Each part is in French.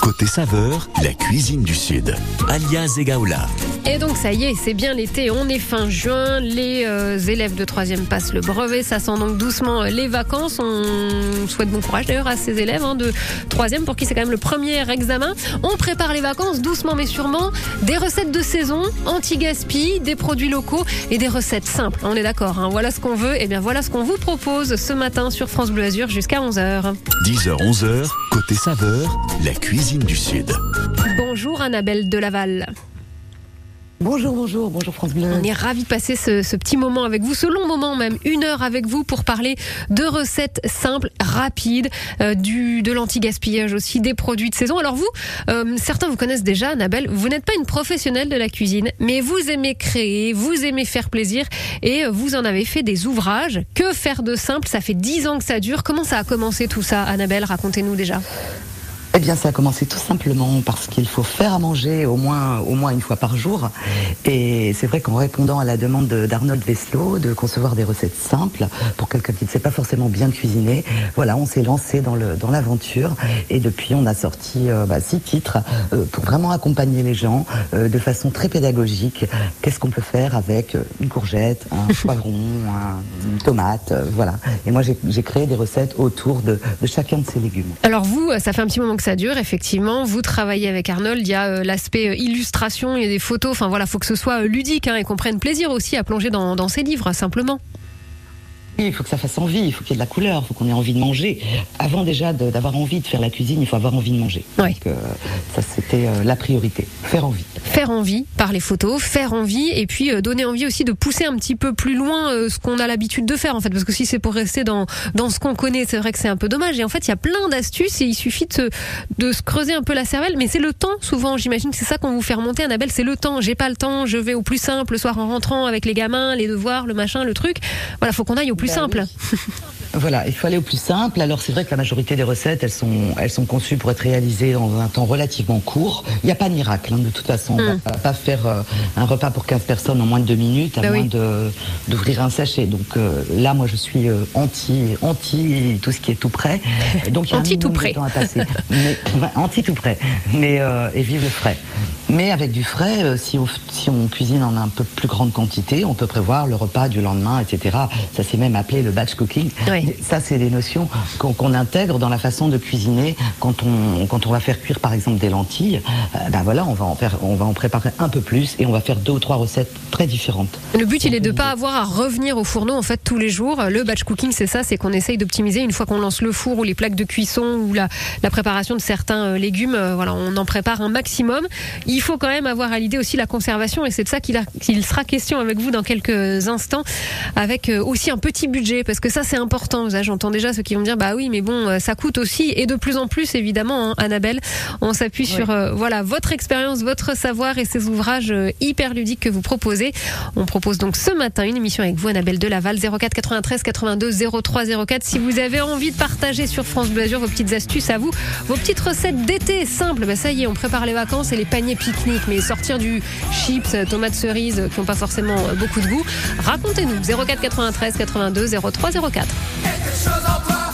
Côté saveur, la cuisine du Sud. Alias Egaola. Et donc ça y est, c'est bien l'été, on est fin juin, les euh, élèves de 3 passent le brevet, ça sent donc doucement les vacances. On souhaite bon courage d'ailleurs à ces élèves hein, de 3 pour qui c'est quand même le premier examen. On prépare les vacances doucement mais sûrement, des recettes de saison, anti-gaspi, des produits locaux et des recettes simples. On est d'accord, hein. voilà ce qu'on veut, et bien voilà ce qu'on vous propose ce matin sur France Bleu Azur jusqu'à 11h. 10h, 11h, côté saveur, la cuisine du Sud. Bonjour Annabelle de Laval. Bonjour, bonjour, bonjour France Bleu. On est ravis de passer ce, petit moment avec vous, ce long moment même, une heure avec vous pour parler de recettes simples, rapides, euh, du, de l'anti-gaspillage aussi, des produits de saison. Alors vous, euh, certains vous connaissent déjà, Annabelle, vous n'êtes pas une professionnelle de la cuisine, mais vous aimez créer, vous aimez faire plaisir et vous en avez fait des ouvrages. Que faire de simple? Ça fait dix ans que ça dure. Comment ça a commencé tout ça, Annabelle? Racontez-nous déjà. Eh bien, ça a commencé tout simplement parce qu'il faut faire à manger au moins, au moins une fois par jour. Et c'est vrai qu'en répondant à la demande d'Arnold Veslo de concevoir des recettes simples pour quelqu'un qui ne sait pas forcément bien cuisiner, voilà, on s'est lancé dans le dans l'aventure. Et depuis, on a sorti euh, bah, six titres euh, pour vraiment accompagner les gens euh, de façon très pédagogique. Qu'est-ce qu'on peut faire avec une courgette, un poivron, une tomate, voilà. Et moi, j'ai créé des recettes autour de, de chacun de ces légumes. Alors vous, ça fait un petit moment ça dure, effectivement. Vous travaillez avec Arnold, il y a euh, l'aspect euh, illustration, il y a des photos. Enfin voilà, faut que ce soit euh, ludique hein, et qu'on prenne plaisir aussi à plonger dans, dans ces livres, simplement il faut que ça fasse envie, il faut qu'il y ait de la couleur, il faut qu'on ait envie de manger. Avant déjà d'avoir envie de faire la cuisine, il faut avoir envie de manger. Oui. Donc, ça, c'était euh, la priorité. Faire envie. Faire envie par les photos, faire envie, et puis euh, donner envie aussi de pousser un petit peu plus loin euh, ce qu'on a l'habitude de faire, en fait. Parce que si c'est pour rester dans, dans ce qu'on connaît, c'est vrai que c'est un peu dommage. Et en fait, il y a plein d'astuces et il suffit de se, de se creuser un peu la cervelle. Mais c'est le temps, souvent, j'imagine que c'est ça qu'on vous fait remonter, Annabelle, c'est le temps. J'ai pas le temps, je vais au plus simple le soir en rentrant avec les gamins, les devoirs, le machin, le truc. Voilà, faut qu'on aille au plus simple. Voilà, il faut aller au plus simple. Alors c'est vrai que la majorité des recettes, elles sont, elles sont conçues pour être réalisées dans un temps relativement court. Il n'y a pas de miracle, hein, de toute façon. On ne va pas faire euh, un repas pour 15 personnes en moins de deux minutes, à bah moins d'ouvrir un sachet. Donc euh, là, moi, je suis euh, anti, anti tout ce qui est tout prêt. Donc il y a anti tout prêt. temps à passer. Mais, anti tout prêt. Mais et vive le frais. Mais avec du frais, si on, si on cuisine en un peu plus grande quantité, on peut prévoir le repas du lendemain, etc. Ça s'est même appelé le batch cooking. Ça, c'est des notions qu'on intègre dans la façon de cuisiner quand on, quand on va faire cuire, par exemple, des lentilles. ben voilà, on va, en faire, on va en préparer un peu plus et on va faire deux ou trois recettes très différentes. Le but, il est de ne pas avoir à revenir au fourneau, en fait, tous les jours. Le batch cooking, c'est ça, c'est qu'on essaye d'optimiser une fois qu'on lance le four ou les plaques de cuisson ou la, la préparation de certains euh, légumes. Euh, voilà, on en prépare un maximum. Il faut quand même avoir à l'idée aussi la conservation et c'est de ça qu'il sera question avec vous dans quelques instants, avec aussi un petit budget, parce que ça, c'est important J'entends déjà ceux qui vont dire bah oui, mais bon, euh, ça coûte aussi et de plus en plus évidemment, hein, Annabelle. On s'appuie sur euh, voilà votre expérience, votre savoir et ces ouvrages euh, hyper ludiques que vous proposez. On propose donc ce matin une émission avec vous, Annabelle Delaval, 04 93 82 03 04. Si vous avez envie de partager sur France Bleu Azur vos petites astuces à vous, vos petites recettes d'été simples, bah ça y est, on prépare les vacances et les paniers pique-nique, mais sortir du chips, tomates cerises qui n'ont pas forcément beaucoup de goût. Racontez-nous 04 93 82 03 04. Quelque chose en toi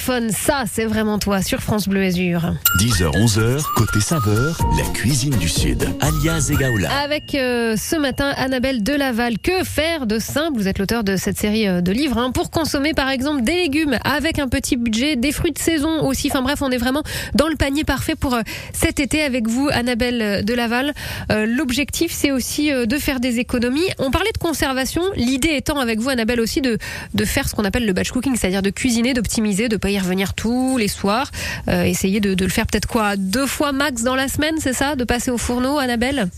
téléphone, ça c'est vraiment toi sur France Bleu Azur. 10h, 11h, côté saveur, la cuisine du Sud. Alias Egaola. Avec euh, ce matin Annabelle Delaval. Que faire de simple? Vous êtes l'auteur de cette série euh, de livres hein, pour consommer par exemple des légumes avec un petit budget, des fruits de saison aussi. Enfin bref, on est vraiment dans le panier parfait pour euh, cet été avec vous, Annabelle Delaval. L'objectif c'est aussi de faire des économies. On parlait de conservation. L'idée étant avec vous, Annabelle, aussi de, de faire ce qu'on appelle le batch cooking, c'est-à-dire de cuisiner, d'optimiser, de pas revenir tous les soirs. essayer de, de le faire peut-être quoi deux fois max dans la semaine, c'est ça De passer au fourneau, Annabelle?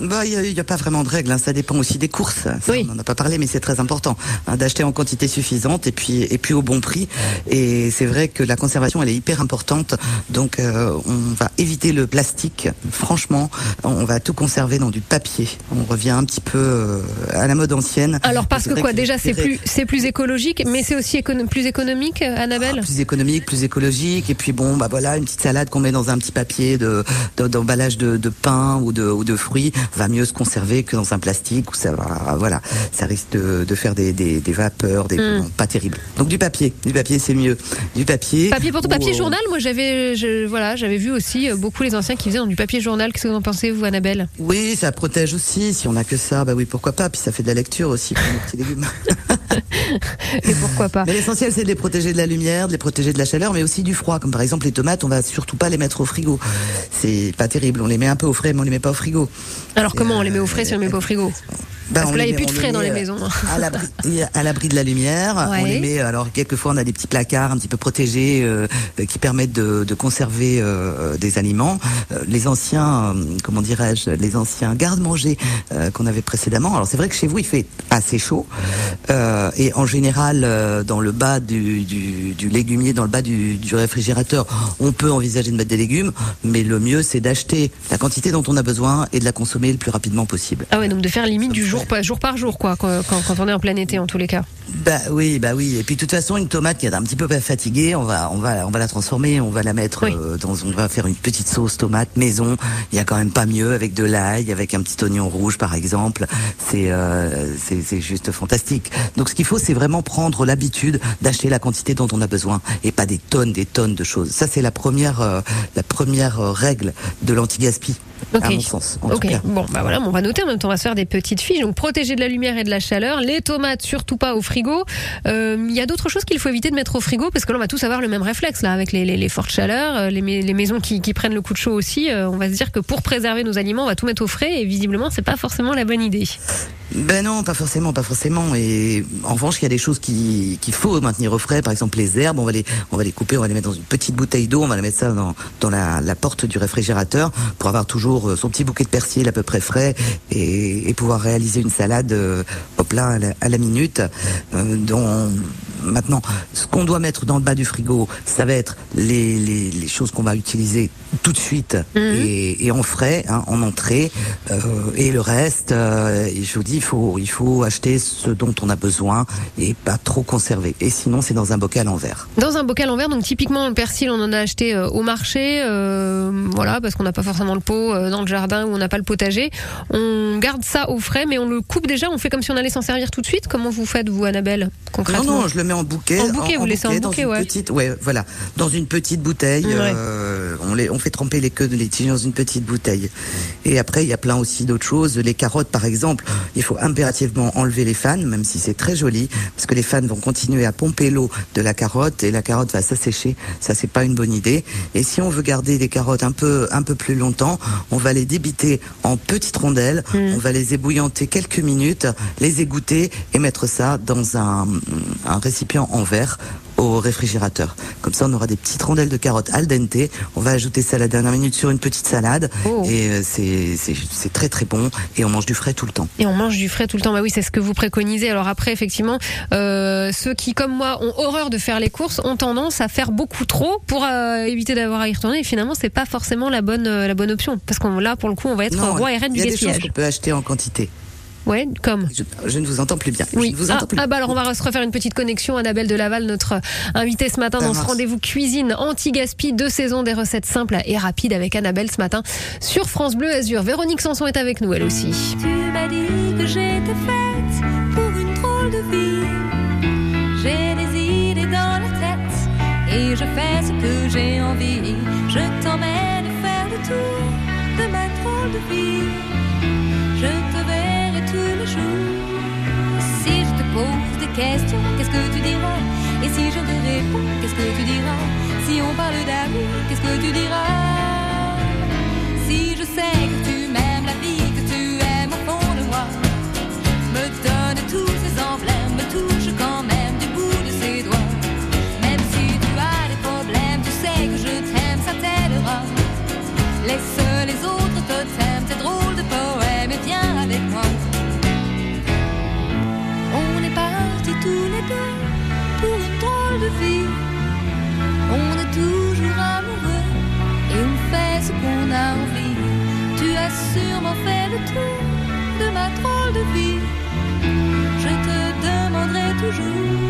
Bah, il n'y a, pas vraiment de règles. Hein. Ça dépend aussi des courses. On n'en a pas parlé, mais c'est très important hein, d'acheter en quantité suffisante et puis et puis au bon prix. Et c'est vrai que la conservation, elle est hyper importante. Donc, euh, on va éviter le plastique. Franchement, on va tout conserver dans du papier. On revient un petit peu euh, à la mode ancienne. Alors parce que quoi Déjà, c'est plus c'est plus écologique, mais c'est aussi plus économique, Annabelle? Ah, plus économique, plus écologique. Et puis bon, bah voilà, une petite salade qu'on met dans un petit papier de d'emballage de, de, pain ou de ou de fruits va mieux se conserver que dans un plastique où ça va, voilà, ça risque de, faire des, vapeurs, des hmm. pas terribles. Donc du papier, du papier c'est mieux, du papier. Papier pour tout, papier euh, journal. Moi j'avais, voilà, j'avais vu aussi euh, beaucoup les anciens qui faisaient dans du papier journal. Qu'est-ce que vous en pensez vous, Annabelle? Oui, ça protège aussi. Si on a que ça, bah oui, pourquoi pas. Puis ça fait de la lecture aussi pour les petits légumes. Et pourquoi pas? Mais l'essentiel c'est de les protéger de la lumière, de les protéger de la chaleur, mais aussi du froid. Comme par exemple les tomates, on va surtout pas les mettre au frigo. C'est pas terrible. On les met un peu au frais, mais on les met pas au frigo. Alors comment on les met au frais si on les met pas au frigo ben, Parce que là, il n'y a plus de frais dans les maisons. À l'abri de la lumière. On les met, alors, quelquefois, on a des petits placards un petit peu protégés euh, qui permettent de, de conserver euh, des aliments. Euh, les anciens, comment dirais-je, les anciens garde-manger qu'on avait précédemment. Alors, c'est vrai que chez vous, il fait assez chaud. et en général, dans le bas du, du, du, légumier, dans le bas du, du réfrigérateur, on peut envisager de mettre des légumes. Mais le mieux, c'est d'acheter la quantité dont on a besoin et de la consommer le plus rapidement possible. Ah ouais, donc de faire limite du jour, jour par jour, quoi, quand, quand, on est en plein été, en tous les cas. Bah oui, bah oui. Et puis de toute façon, une tomate qui est un petit peu fatiguée, on va, on va, on va la transformer, on va la mettre euh, dans, on va faire une petite sauce tomate maison. Il y a quand même pas mieux avec de l'ail, avec un petit oignon rouge par exemple. C'est, euh, c'est, juste fantastique. Donc ce qu'il faut, c'est vraiment prendre l'habitude d'acheter la quantité dont on a besoin et pas des tonnes, des tonnes de choses. Ça, c'est la première, euh, la première règle de l'anti-gaspi. À mon sens, ok. Bon, bah voilà, on va noter en même temps, on va se faire des petites fiches. Donc protéger de la lumière et de la chaleur. Les tomates, surtout pas au frigo. Euh, il y a d'autres choses qu'il faut éviter de mettre au frigo parce que là, on va tous avoir le même réflexe là, avec les, les, les fortes chaleurs, euh, les, les maisons qui, qui, prennent le coup de chaud aussi. Euh, on va se dire que pour préserver nos aliments, on va tout mettre au frais et visiblement, c'est pas forcément la bonne idée. Ben non, pas forcément, pas forcément. Et en revanche, il y a des choses qu'il faut maintenir au frais. Par exemple, les herbes, on va les, on va les couper, on va les mettre dans une petite bouteille d'eau, on va les mettre ça dans, dans la, la porte du réfrigérateur pour avoir toujours son petit bouquet de persil à peu près frais et, pouvoir réaliser une salade euh, hop là à la, à la minute. Euh, dont Maintenant, ce qu'on doit mettre dans le bas du frigo, ça va être les, les, les choses qu'on va utiliser tout de suite mhm. et, et, en frais, hein, en entrée. Euh, et le reste, euh, je vous dis, il faut, il faut acheter ce dont on a besoin et pas trop conserver. Et sinon, c'est dans un bocal en verre. Dans un bocal en verre, donc typiquement le persil, on en a acheté euh, au marché, voilà, parce qu'on n'a pas forcément le pot dans le jardin ou on n'a pas le potager. On garde ça au frais, mais on le coupe déjà. On fait comme si on allait s'en servir tout de suite. Comment vous faites, vous, Annabelle, concrètement? Non, non, je le mets en bouquet. En bouquet, vous laissez en bouquet, ouais. Petite, ouais, voilà, dans une petite bouteille. Euh, on, les, on fait tremper les queues de laitier dans une petite bouteille. Et après, il y a plein aussi d'autres choses. Les carottes, par exemple, il faut impérativement enlever les fans, même si c'est très joli, parce que les fans vont continuer à pomper l'eau de la carotte et la carotte va s'assécher. Ça, c'est pas une bonne idée. Et si on veut garder les carottes un peu, un peu plus longtemps, on va les débiter en petites rondelles. Mm. On va les ébouillanter quelques minutes, les égoutter et mettre ça dans un, un récipient en verre au réfrigérateur. Comme ça, on aura des petites rondelles de carottes al dente. On va ajouter ça à la dernière minute sur une petite salade. Oh. Et euh, c'est très très bon. Et on mange du frais tout le temps. Et on mange du frais tout le temps. Bah oui, c'est ce que vous préconisez. Alors après, effectivement, euh, ceux qui, comme moi, ont horreur de faire les courses, ont tendance à faire beaucoup trop pour euh, éviter d'avoir à y retourner. Et finalement, c'est pas forcément la bonne la bonne option. Parce qu'on là, pour le coup, on va être roi et reine du gaspillage. Il y a des choses qu'on peut acheter en quantité. Ouais, comme. Je, ne vous entends plus bien. Oui. vous ah, entends plus. ah, bah alors on va se refaire une petite connexion. Annabelle de Laval, notre invitée ce matin dans ce rendez-vous cuisine anti-gaspi de saison des recettes simples et rapides avec Annabelle ce matin sur France Bleu Azur. Véronique Sanson est avec nous elle aussi. Tu m'as dit que j'étais faite pour une drôle de vie. J'ai des idées dans la tête fais ce que j'ai envie. Questions, qu'est-ce que tu diras? Et si je te réponds, qu'est-ce que tu diras? Si on parle d'amour, qu'est-ce que tu diras? De ma drôle de vie. Je te demanderai toujours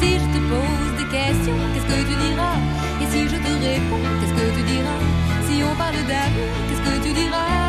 si je te pose des questions, qu'est-ce que tu diras? Et si je te réponds, qu'est-ce que tu diras? Si on parle d'amour, qu'est-ce que tu diras?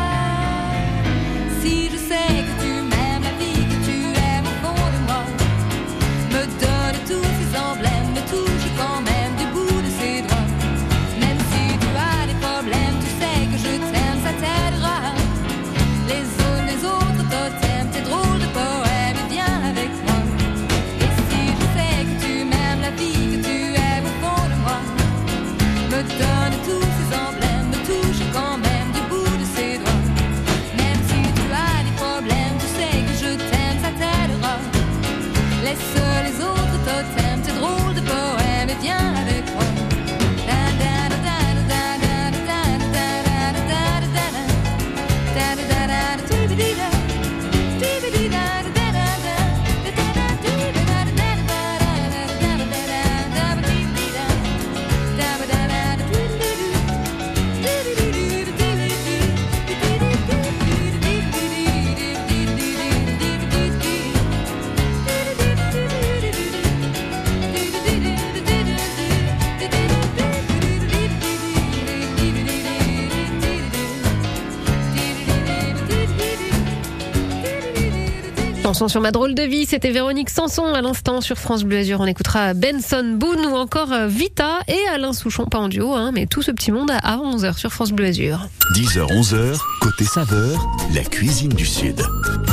Sur ma drôle de vie, c'était Véronique Sanson à l'instant sur France Bleu Azur. On écoutera Benson Boone ou encore euh, Vita et Alain Souchon, pas en duo, hein, mais tout ce petit monde à 11h sur France Bleu Azur. 10h, 11h, côté saveur, la cuisine du Sud.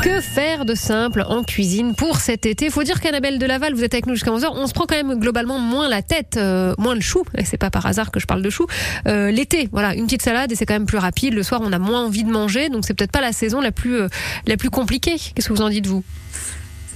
Que faire de simple en cuisine pour cet été? Faut dire qu'Annabelle de Laval, vous êtes avec nous jusqu'à 11h, on se prend quand même globalement moins la tête, euh, moins le chou, et c'est pas par hasard que je parle de chou. Euh, L'été, voilà, une petite salade et c'est quand même plus rapide. Le soir, on a moins envie de manger, donc c'est peut-être pas la saison la plus, euh, la plus compliquée. Qu'est-ce que vous en dites, vous?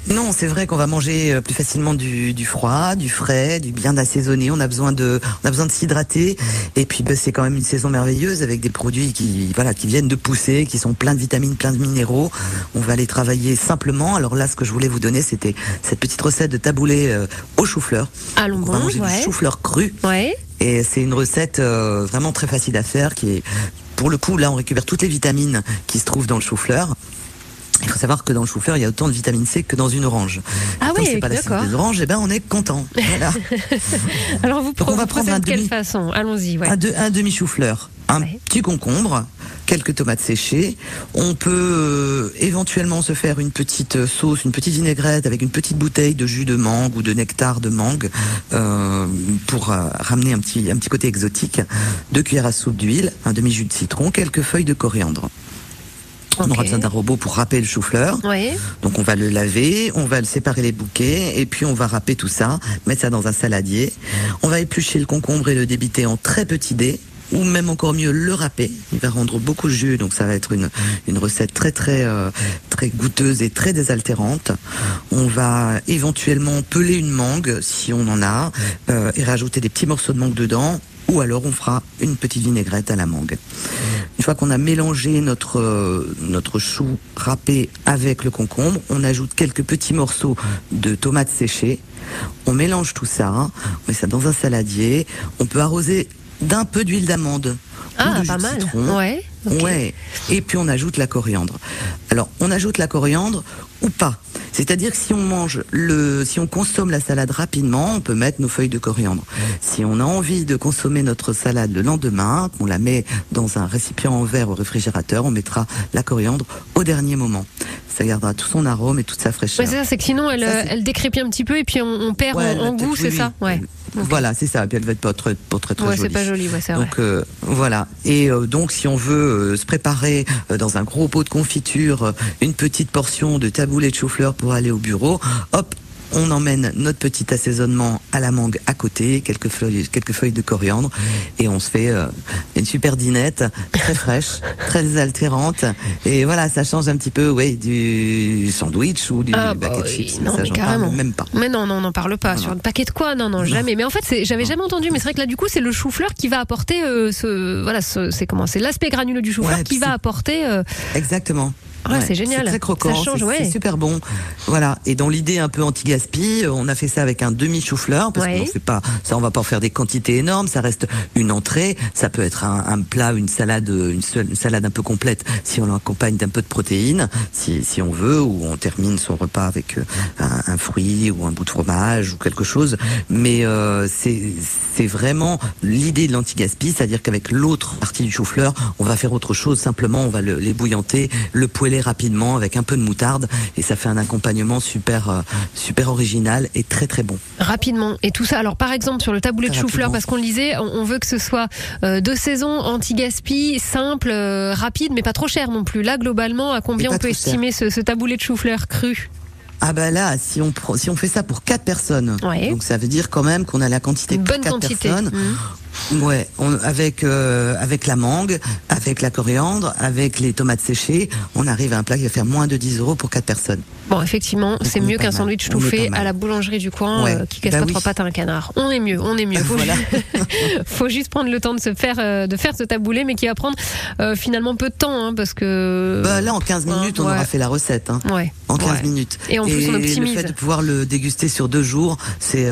Non, c'est vrai qu'on va manger euh, plus facilement du, du froid, du frais, du bien assaisonné. On a besoin de, on a besoin de s'hydrater. Et puis, ben, c'est quand même une saison merveilleuse avec des produits qui, voilà, qui viennent de pousser, qui sont pleins de vitamines, pleins de minéraux. On va les travailler simplement. Alors là, ce que je voulais vous donner, c'était cette petite recette de taboulé euh, au chou-fleur. Allons On va bon, manger ouais. du chou-fleur cru. Ouais. Et c'est une recette euh, vraiment très facile à faire qui est, pour le coup, là, on récupère toutes les vitamines qui se trouvent dans le chou-fleur. Il faut savoir que dans le chou-fleur, il y a autant de vitamine C que dans une orange. Ah oui, c'est pas la d'accord. des oranges, eh ben on est content. Voilà. Alors vous, on va prendre un de quelle demi- façon? Allons-y, ouais. un, de- un demi chou-fleur, un Ouais. petit concombre, quelques tomates séchées. On peut euh, éventuellement se faire une petite euh, sauce, une petite vinaigrette avec une petite bouteille de jus de mangue ou de nectar de mangue euh, pour euh, ramener un petit un petit côté exotique. Deux cuillères à soupe d'huile, un demi jus de citron, quelques feuilles de coriandre. On aura besoin d'un robot pour râper le chou-fleur. Ouais. Donc on va le laver, on va le séparer les bouquets et puis on va râper tout ça, mettre ça dans un saladier. On va éplucher le concombre et le débiter en très petits dés ou même encore mieux le râper. Il va rendre beaucoup de jus, donc ça va être une, une recette très très euh, très goûteuse et très désaltérante. On va éventuellement peler une mangue si on en a euh, et rajouter des petits morceaux de mangue dedans. Ou alors on fera une petite vinaigrette à la mangue. Une fois qu'on a mélangé notre euh, notre chou râpé avec le concombre, on ajoute quelques petits morceaux de tomates séchées. On mélange tout ça, on met ça dans un saladier. On peut arroser d'un peu d'huile d'amande. ou Ah, de jus pas de mal. citron. Ouais. Ouais. Et puis on ajoute la coriandre. Alors on ajoute la coriandre ou pas. C'est-à-dire que si on mange le, si on consomme la salade rapidement, on peut mettre nos feuilles de coriandre. Si on a envie de consommer notre salade le lendemain, qu'on la met dans un récipient en verre au réfrigérateur, on mettra la coriandre au dernier moment. Ça gardera tout son arôme et toute sa fraîcheur. Ouais, c'est ça, c'est que sinon elle, Ça, euh, elle décrépit un petit peu et puis on, on perd Ouais, en, goût, c'est oui. ça? Ouais. Voilà, c'est ça. Puis elle va être pas très, pas très, très Ouais, jolie. c'est pas joli, ouais, c'est vrai. Donc euh, voilà. Et euh, donc si on veut euh, se préparer euh, dans un gros pot de confiture euh, une petite portion de taboulé de chou-fleur pour aller au bureau, hop. On emmène notre petit assaisonnement à la mangue à côté, quelques feuilles, quelques feuilles de coriandre, et on se fait euh, une super dinette, très fraîche, très altérante. Et voilà, ça change un petit peu, ouais, du sandwich ou du Ah, bah paquet de oui, chips. non, ça, mais j'en parle carrément. même pas. Mais non, non, on n'en parle pas. Non, Sur un paquet de quoi? Non, non, jamais. Mais en fait, j'avais jamais entendu. Mais c'est vrai que là, du coup, c'est le chou-fleur qui va apporter euh, ce, voilà, ce- c'est comment? C'est l'aspect granuleux du chou-fleur Ouais, qui va apporter. euh, Exactement. Ouais, c'est génial. C'est très croquant, Ça change, c'est ouais. c'est super bon. Voilà. Et dans l'idée un peu anti-gaspi, euh, on a fait ça avec un demi chou-fleur parce Ouais. qu'on fait pas, ça on va pas en faire des quantités énormes. Ça reste une entrée. Ça peut être un, un plat, une salade, euh, une, seule- une salade un peu complète si on l'accompagne d'un peu de protéines, si, si on veut, ou on termine son repas avec euh, un, un fruit ou un bout de fromage ou quelque chose. Mais euh, c'est c'est vraiment l'idée de l'anti-gaspi, c'est-à-dire qu'avec l'autre partie du chou-fleur, on va faire autre chose. Simplement, on va le, les bouillanter, le poêler rapidement avec un peu de moutarde, et ça fait un accompagnement super euh, super original et très très bon. rapidement et tout ça. Alors par exemple sur le taboulé de chou-fleur, parce qu'on le disait, on, veut que ce soit euh, de saison, anti-gaspi, simple, euh, rapide, mais pas trop cher non plus. Là globalement, à combien on peut estimer ce, ce taboulé de chou-fleur cru? Ah bah là, si on si on fait ça pour quatre personnes, Ouais. donc ça veut dire quand même qu'on a la quantité pour quatre personnes. Mhm. Ouais, on, avec euh, avec la mangue, avec la coriandre, avec les tomates séchées, on arrive à un plat qui va faire moins de 10 euros pour quatre personnes. Bon, effectivement, c'est mieux qu'un sandwich tout fait à la boulangerie du coin Ouais. euh, qui casse Bah pas oui. trois pattes à un canard. On est mieux, on est mieux. Faut, voilà. faut juste prendre le temps de se faire euh, de faire ce taboulé, mais qui va prendre finalement peu de temps, hein, parce que. Bah là, en 15 ouais, minutes, on ouais. aura fait la recette. Hein. Ouais. En 15 ouais. minutes. Et en plus, on optimise. le fait de pouvoir le déguster sur deux jours, c'est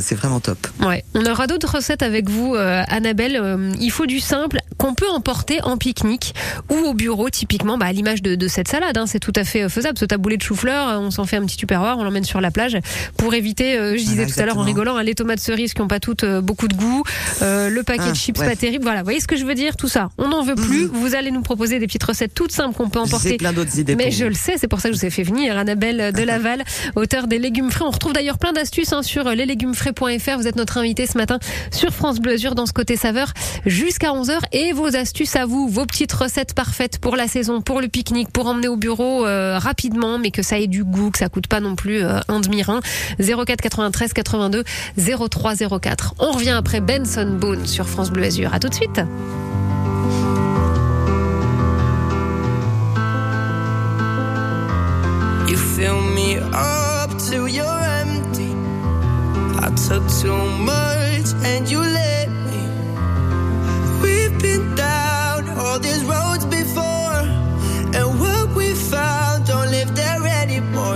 c'est vraiment top. Ouais. On aura d'autres recettes avec vous, euh, Annabelle. Euh, il faut du simple qu'on peut emporter en pique-nique ou au bureau, typiquement, bah, à l'image de, de cette salade. hein. c'est tout à fait euh, faisable. Ce taboulé de chou-fleur, euh, on s'en fait un petit tupperware, on l'emmène sur la plage pour éviter, euh, je disais Voilà, tout à l'heure en rigolant, hein, les tomates cerises qui n'ont pas toutes beaucoup de goût, le paquet Ah, de chips ouais. pas terrible. Voilà, vous voyez ce que je veux dire Tout ça, on n'en veut plus. Vous allez nous proposer des petites recettes toutes simples qu'on peut emporter plein d'autres idées mais je vous. le sais, c'est pour ça que je vous ai fait venir, Annabelle de Laval, auteur des légumes frais. On retrouve d'ailleurs plein d'astuces hein, sur leslégumesfrais.fr. Vous êtes notre invité ce matin sur France Bleu Azur dans ce côté saveur jusqu'à 11h. Et vos astuces à vous, vos petites recettes parfaites pour la saison, pour le pique-nique, pour emmener au bureau euh, rapidement, mais que ça ait du goût, que ça coûte pas non plus euh, un demi-rein. 04 93 82 03 04. On revient après Benson Boone sur France Bleu Azur. À tout de suite. And you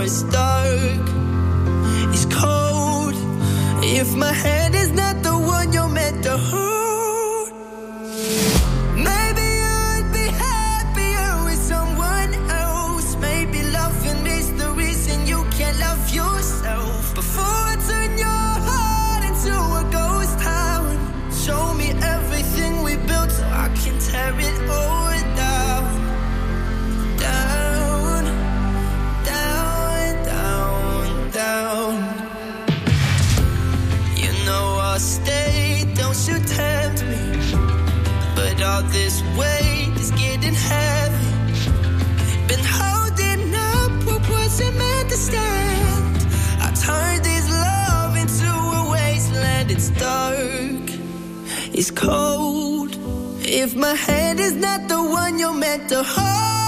It's dark, it's cold. If my hand is not it's cold. If my hand is not the one you're meant to hold,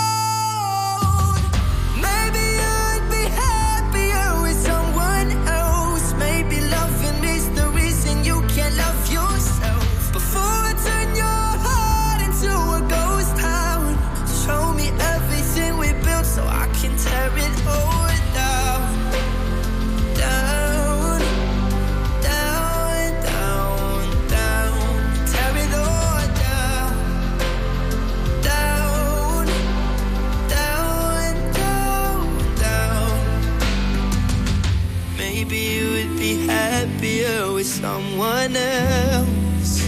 with someone else.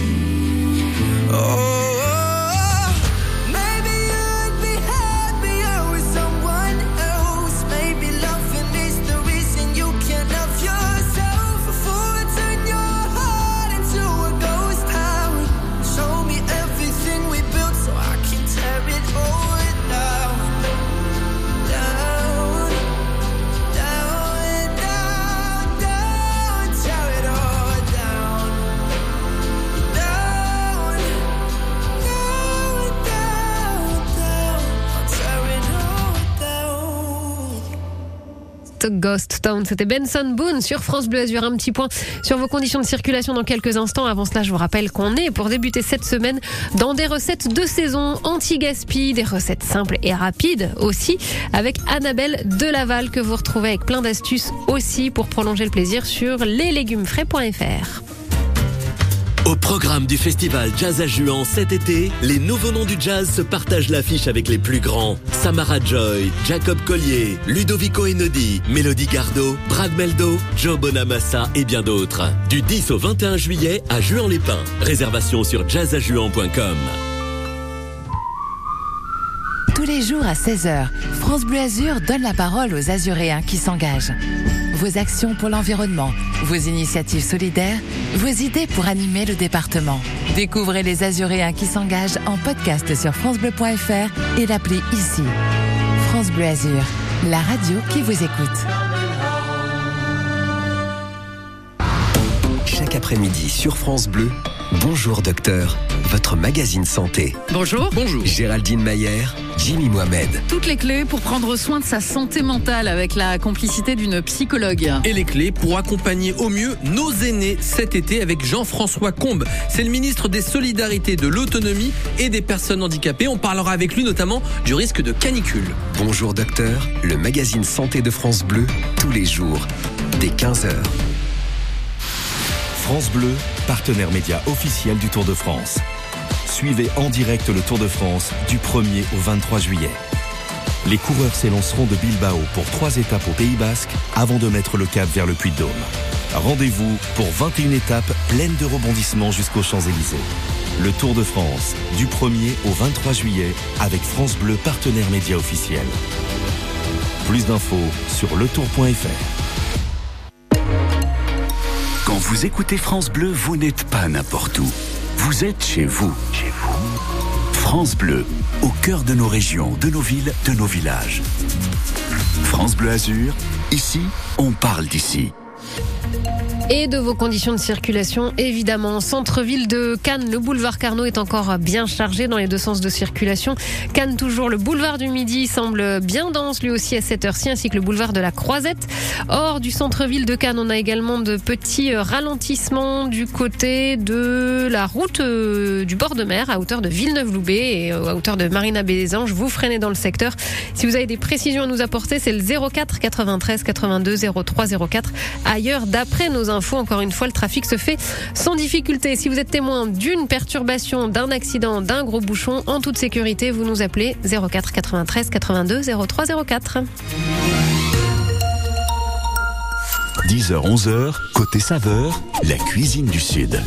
Oh, Ghost Town. C'était Benson Boone sur France Bleu Azur. Un petit point sur vos conditions de circulation dans quelques instants. Avant cela, je vous rappelle qu'on est pour débuter cette semaine dans des recettes de saison anti-gaspi, des recettes simples et rapides aussi avec Annabelle Delaval que vous retrouvez avec plein d'astuces aussi pour prolonger le plaisir sur leslégumesfrais.fr. Au programme du festival Jazz à Juan cet été, les nouveaux noms du jazz se partagent l'affiche avec les plus grands. Samara Joy, Jacob Collier, Ludovico Einaudi, Mélodie Gardot, Brad Meldo, Joe Bonamassa et bien d'autres. Du 10 au 21 juillet à Juan-les-Pins. Réservation sur jazzajuan.com. Les jours à 16h, France Bleu Azur donne la parole aux Azuréens qui s'engagent. Vos actions pour l'environnement, vos initiatives solidaires, vos idées pour animer le département. Découvrez les Azuréens qui s'engagent en podcast sur francebleu.fr et l'appli ici. France Bleu Azur, la radio qui vous écoute. Chaque après-midi sur France Bleu, Bonjour Docteur, votre magazine santé. Bonjour. Bonjour. Géraldine Mayer, Jimmy Mohamed. Toutes les clés pour prendre soin de sa santé mentale avec la complicité d'une psychologue. Et les clés pour accompagner au mieux nos aînés cet été avec Jean-François Combe. C'est le ministre des Solidarités, de l'Autonomie et des Personnes handicapées. On parlera avec lui notamment du risque de canicule. Bonjour Docteur, le magazine santé de France Bleu, tous les jours, dès 15h. France Bleu, partenaire média officiel du Tour de France. Suivez en direct le Tour de France du 1er au 23 juillet. Les coureurs s'élanceront de Bilbao pour trois étapes au Pays Basque avant de mettre le cap vers le Puy-de-Dôme. Rendez-vous pour 21 étapes pleines de rebondissements jusqu'aux Champs-Élysées. Le Tour de France du 1er au 23 juillet avec France Bleu, partenaire média officiel. Plus d'infos sur letour.fr. Quand vous écoutez France Bleu, vous n'êtes pas n'importe où. Vous êtes chez vous. Chez vous. France Bleu, au cœur de nos régions, de nos villes, de nos villages. France Bleu Azur, ici, on parle d'ici et de vos conditions de circulation, évidemment. Centre-ville de Cannes, le boulevard Carnot est encore bien chargé dans les deux sens de circulation. Cannes, toujours le boulevard du Midi semble bien dense, lui aussi à cette heure-ci, ainsi que le boulevard de la Croisette. Hors du centre-ville de Cannes, on a également de petits ralentissements du côté de la route euh, du bord de mer, à hauteur de Villeneuve-Loubet et euh, à hauteur de Marina des Anges. Vous freinez dans le secteur. Si vous avez des précisions à nous apporter, c'est le 04 93 82 03 04. Ailleurs, d'après nos encore une fois, le trafic se fait sans difficulté. Si vous êtes témoin d'une perturbation, d'un accident, d'un gros bouchon, en toute sécurité, vous nous appelez 04 93 82 03 04. 10h, 11h, côté saveur, la cuisine du Sud.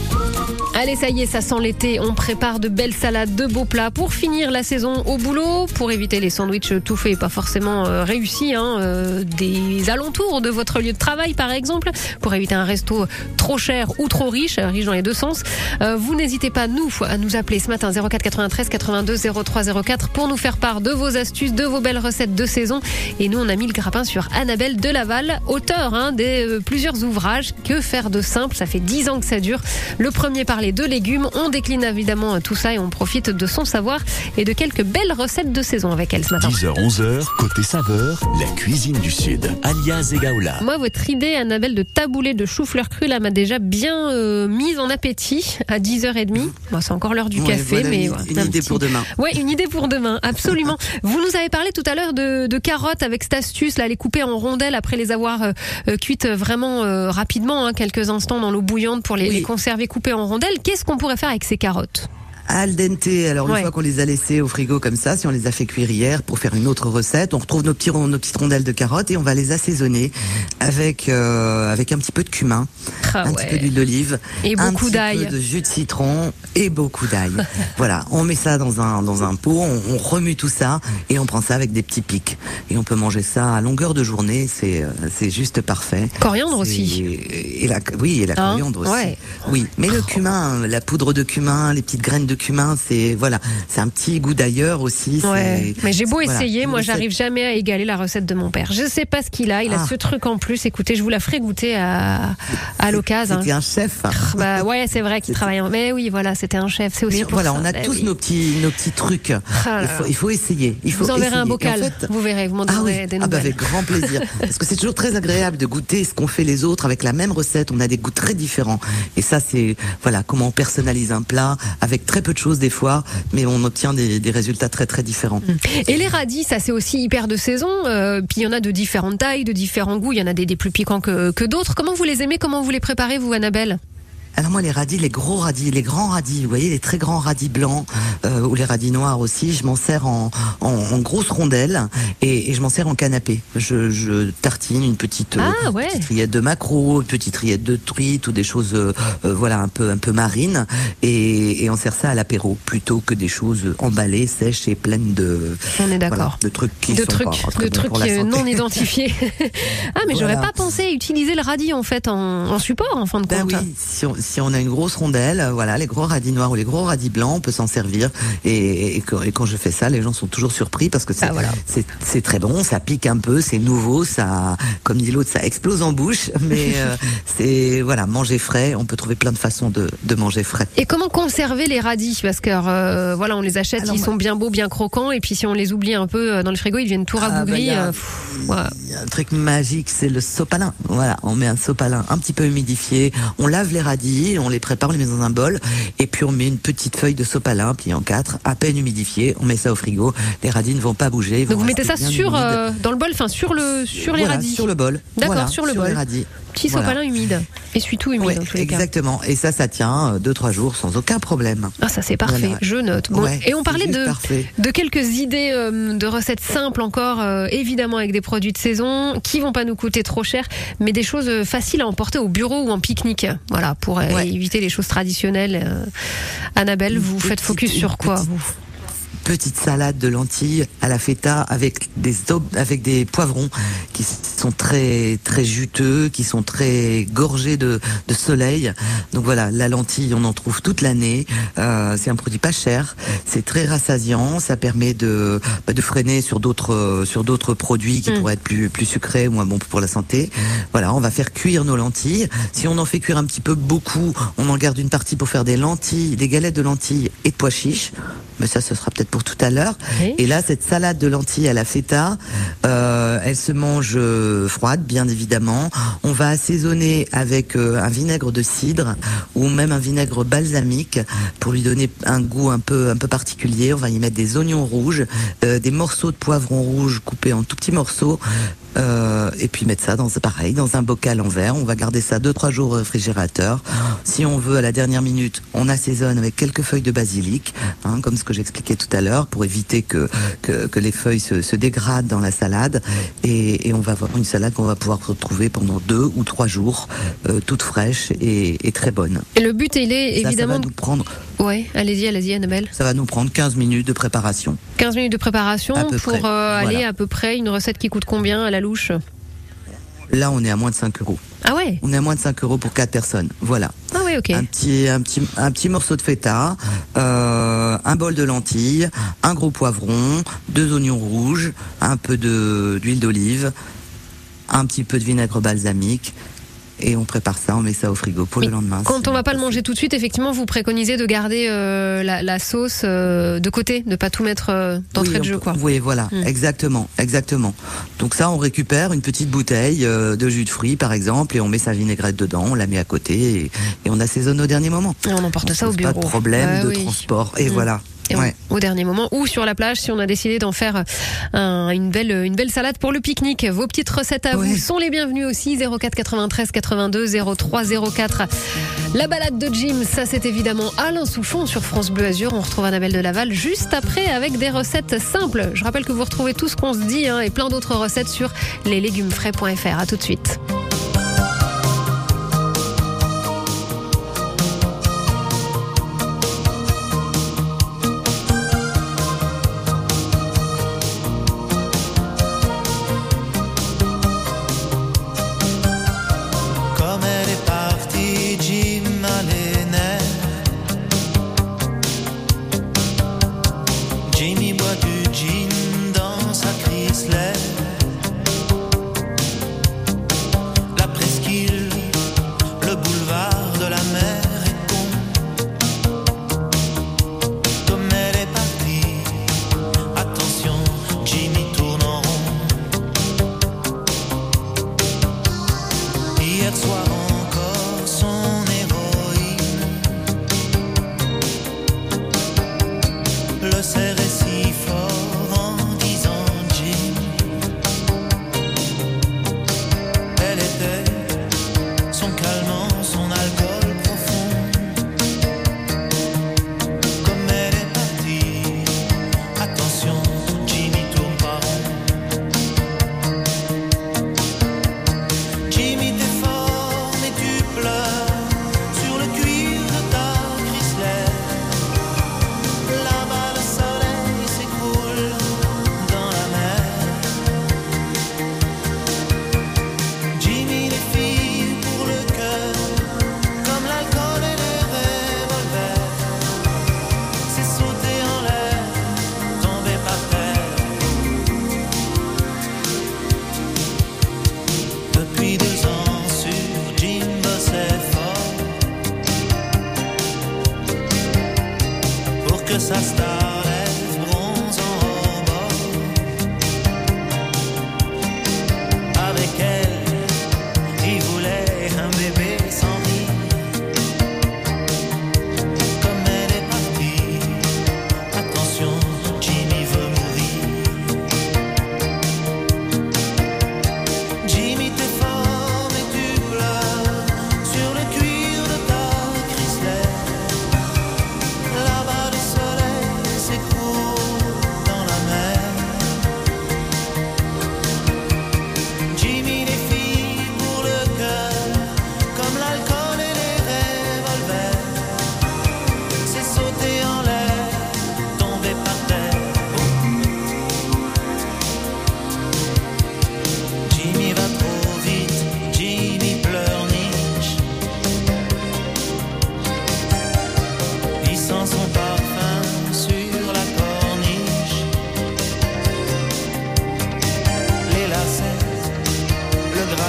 Allez, ça y est, ça sent l'été. On prépare de belles salades, de beaux plats pour finir la saison au boulot, pour éviter les sandwichs tout faits, pas forcément euh, réussis, hein, euh, des alentours de votre lieu de travail par exemple, pour éviter un resto trop cher ou trop riche, riche dans les deux sens. Euh, vous n'hésitez pas, nous, à nous appeler ce matin 04 93 82 03 04 pour nous faire part de vos astuces, de vos belles recettes de saison. Et nous, on a mis le grappin sur Annabelle Delaval, auteur hein, des plusieurs ouvrages. Que faire de simple? Ça fait dix ans que ça dure. Le premier par les deux légumes. On décline évidemment tout ça et on profite de son savoir et de quelques belles recettes de saison avec elle ce matin. 10h, 11h, côté saveur, la cuisine du Sud. Alias Egaola. Moi, votre idée, Annabelle, de taboulet de chou-fleur cru, là, m'a déjà bien euh, mise en appétit à 10h30. Bon, c'est encore l'heure du Ouais, café, voilà mais une, voilà, une un idée petit- pour demain. Ouais, une idée pour demain, absolument. Vous nous avez parlé tout à l'heure de, de carottes avec cette astuce, là, les couper en rondelles après les avoir euh, euh, cuites vraiment euh, rapidement, hein, quelques instants dans l'eau bouillante pour les, Oui. les conserver coupées en rondelles. Qu'est-ce qu'on pourrait faire avec ces carottes? Al dente, alors Ouais. une fois qu'on les a laissés au frigo comme ça, si on les a fait cuire hier pour faire une autre recette, on retrouve nos, petits, nos petites rondelles de carottes et on va les assaisonner avec euh, avec un petit peu de cumin, Ah un ouais. petit peu d'huile d'olive, Et un beaucoup petit d'ail. peu de jus de citron et beaucoup d'ail. voilà, on met ça dans un dans un pot, on, on remue tout ça et on prend ça avec des petits pics et on peut manger ça à longueur de journée, c'est euh, c'est juste parfait. Coriandre aussi. Et la, oui, et la Hein coriandre aussi. Ouais. Oui, mais le cumin, la poudre de cumin, les petites graines de de cumin, c'est voilà, c'est un petit goût d'ailleurs aussi. Ouais. Mais j'ai beau essayer, moi j'arrive jamais à égaler la recette de mon père. Je sais pas ce qu'il a, il a Ah. ce truc en plus. Écoutez, je vous la ferai goûter à, à l'occasion. C'était un chef. Bah ouais, c'est vrai qu'il travaille. En... Mais oui, voilà, c'était un chef. C'est aussi Mais pour voilà, ça. on a Bah tous oui. nos petits nos petits trucs. Ah il, faut, là. il faut essayer. Il faut vous essayer. un en bocal. fait- vous verrez, vous m'en Ah oui, des ah bah nouvelles. avec grand plaisir. Parce que c'est toujours très agréable de goûter ce qu'ont fait les autres avec la même recette. On a des goûts très différents. Et ça, c'est voilà comment on personnalise un plat avec très peu de choses des fois, mais on obtient des, résultats très très différents. Et les radis, ça c'est aussi hyper de saison. euh, puis il y en a de différentes tailles, de différents goûts. Il y en a des, des plus piquants que, que d'autres. Comment vous les aimez? Comment vous les préparez, vous, Annabelle? Alors moi, les radis, les gros radis, les grands radis, vous voyez, les très grands radis blancs euh, ou les radis noirs aussi, je m'en sers en, en, en grosses rondelles et, et je m'en sers en canapé. Je, je tartine une petite, euh, Ah, ouais. petite rillette de maquereau, une petite rillette de truite ou des choses, euh, euh, voilà, un peu un peu marines et, et on sert ça à l'apéro plutôt que des choses emballées, sèches et pleines de, On est voilà, de trucs qui de sont trucs, pas de trucs euh, non identifiés. ah, mais j'aurais pas pensé à utiliser le radis en fait en, en support en fin de Ben compte. oui, si on, si on a une grosse rondelle, euh, voilà, les gros radis noirs ou les gros radis blancs, on peut s'en servir. Et, et quand, et quand je fais ça, les gens sont toujours surpris parce que c'est Ah, voilà. c'est très bon, ça pique un peu, c'est nouveau, ça, comme dit l'autre, ça explose en bouche. Mais euh, c'est voilà, manger frais, on peut trouver plein de façons de, de manger frais. Et comment conserver les radis? Parce que euh, voilà, on les achète, Alors, ils sont bien beaux, bien croquants, et puis si on les oublie un peu dans le frigo, ils deviennent tout Ah, bah, rabougris. voilà. Il y a un truc magique, c'est le sopalin. Voilà, on met un sopalin un petit peu humidifié, on lave les radis, on les prépare, on les met dans un bol, et puis on met une petite feuille de sopalin pliée en quatre, à peine humidifiée, on met ça au frigo. Les radis ne vont pas bouger. ils Donc vous mettez ça sur euh, dans le bol, enfin sur le sur les Voilà, radis. sur le bol. D'accord, Voilà, sur le les bol. radis. Petit Voilà. sopalin humide, essuie tout humide Ouais, dans tous les cas. exactement. Et ça, ça tient 2-3 jours sans aucun problème. Ah ça c'est parfait, Voilà. je note. Bon, Ouais, et on parlait de parfait. de quelques idées euh, de recettes simples encore, euh, évidemment avec des produits de saison qui vont pas nous coûter trop cher, mais des choses euh, faciles à emporter au bureau ou en pique-nique. Voilà, pour euh, Ouais. éviter les choses traditionnelles. Euh, Annabelle, vous faites focus sur quoi vous? Petite salade de lentilles à la feta avec des avec des poivrons qui sont très très juteux, qui sont très gorgés de, de soleil. Donc voilà, la lentille, on en trouve toute l'année. Euh, c'est un produit pas cher, c'est très rassasiant, ça permet de bah, de freiner sur d'autres sur d'autres produits qui Mm. pourraient être plus plus sucrés ou moins bons pour la santé. Voilà, on va faire cuire nos lentilles. Si on en fait cuire un petit peu beaucoup, on en garde une partie pour faire des lentilles, des galettes de lentilles et de pois chiches. Mais ça, ce sera peut-être pour tout à l'heure. Oui. Et là, cette salade de lentilles à la feta, euh, elle se mange euh, froide, bien évidemment. On va assaisonner avec euh, un vinaigre de cidre ou même un vinaigre balsamique pour lui donner un goût un peu un peu particulier. On va y mettre des oignons rouges, euh, des morceaux de poivron rouge coupés en tout petits morceaux. Euh, et puis mettre ça dans pareil dans un bocal en verre. On va garder ça deux trois jours au réfrigérateur. Si on veut à la dernière minute, on assaisonne avec quelques feuilles de basilic, hein, comme ce que j'expliquais tout à l'heure, pour éviter que, que, que les feuilles se, se dégradent dans la salade. Et, et on va avoir une salade qu'on va pouvoir retrouver pendant deux ou trois jours, euh, toute fraîche et, et très bonne. Et le but il est Ça, ça évidemment va nous prendre, Ouais, allez-y, allez-y Annabelle. ça va nous prendre 15 minutes de préparation. 15 minutes de préparation pour euh, aller voilà. à peu près une recette qui coûte combien à la louche Là, on est à moins de 5 euros. Ah ouais On est à moins de 5 euros pour quatre personnes. Voilà. Ah ouais, ok. Un petit, un petit, un petit morceau de feta, euh, un bol de lentilles, un gros poivron, deux oignons rouges, un peu de d'huile d'olive, un petit peu de vinaigre balsamique, et on prépare ça, on met ça au frigo pour Mais le lendemain. Quand on va pas le manger tout de suite, effectivement, vous préconisez de garder euh, la, la sauce euh, de côté, de pas tout mettre euh, d'entrée oui, de jeu, quoi. Oui, voilà, Hmm. exactement, exactement. Donc ça, on récupère une petite bouteille de jus de fruits, par exemple, et on met sa vinaigrette dedans, on la met à côté, et, et on assaisonne au dernier moment. Et on emporte On ça au bureau. Pas de problème de oui. transport, et Hmm. voilà. Ouais. au dernier moment ou sur la plage si on a décidé d'en faire un- une belle une belle salade pour le pique-nique. Vos petites recettes à Ouais. vous sont les bienvenues aussi 04 93 82 03 04. La balade de Jim, ça c'est évidemment Alain Souchon sur France Bleu Azur. On retrouve Annabelle de Laval juste après avec des recettes simples. Je rappelle que vous retrouvez tout ce qu'on se dit hein, et plein d'autres recettes sur leslégumes-frais.fr. À tout de suite.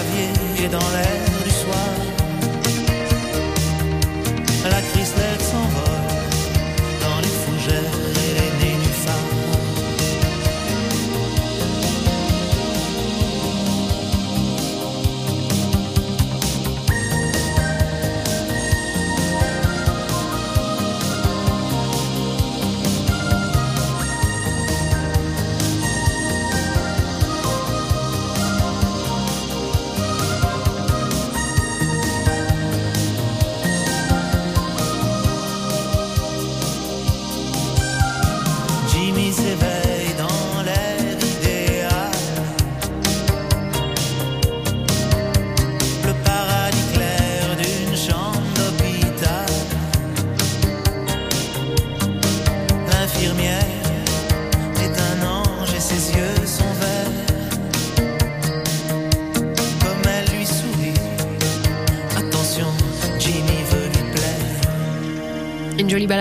Le gravier est dans l'air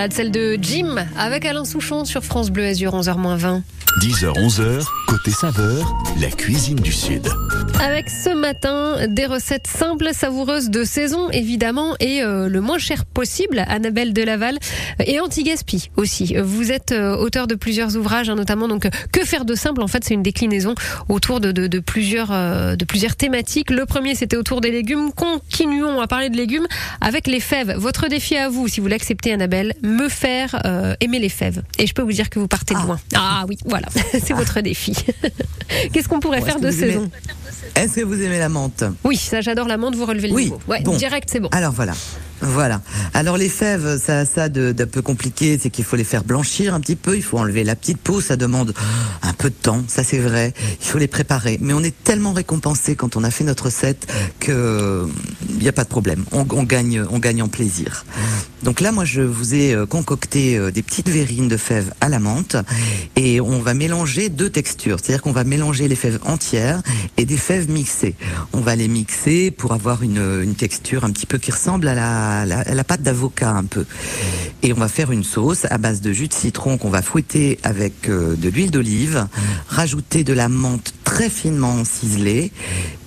balade, celle de Jim, avec Alain Souchon sur France Bleu Azur, 11h20. 10h, 11h, côté saveur, la cuisine du Sud. Avec ce matin des recettes simples, savoureuses de saison évidemment et euh, le moins cher possible. Annabelle Delaval et anti-gaspi aussi. Vous êtes euh, auteur de plusieurs ouvrages, hein, notamment donc que faire de simple? En fait, c'est une déclinaison autour de, de, de plusieurs euh, de plusieurs thématiques. Le premier, c'était autour des légumes. Continuons à parler de légumes avec les fèves. Votre défi à vous, si vous l'acceptez, Annabelle, me faire euh, aimer les fèves. Et je peux vous dire que vous partez de loin. Ah oui, voilà, c'est votre défi. Qu'est-ce qu'on pourrait Bon, faire de vous aimez- saison Est-ce que vous aimez la menthe? Oui, ça j'adore la menthe, vous relevez le Oui, niveau. Ouais, bon. direct, c'est bon. Alors voilà. Voilà. Alors les fèves, ça a ça d'un peu compliqué, c'est qu'il faut les faire blanchir un petit peu, il faut enlever la petite peau, ça demande un peu de temps, ça c'est vrai. Il faut les préparer, mais on est tellement récompensé quand on a fait notre recette que il n'y a pas de problème. On, on gagne, on gagne en plaisir. Donc là, moi, je vous ai euh, concocté euh, des petites verrines de fèves à la menthe et on va mélanger deux textures. C'est-à-dire qu'on va mélanger les fèves entières et des fèves mixées. On va les mixer pour avoir une, une texture un petit peu qui ressemble à la, la, pâte d'avocat un peu. Et on va faire une sauce à base de jus de citron qu'on va fouetter avec euh, de l'huile d'olive, rajouter de la menthe très finement ciselée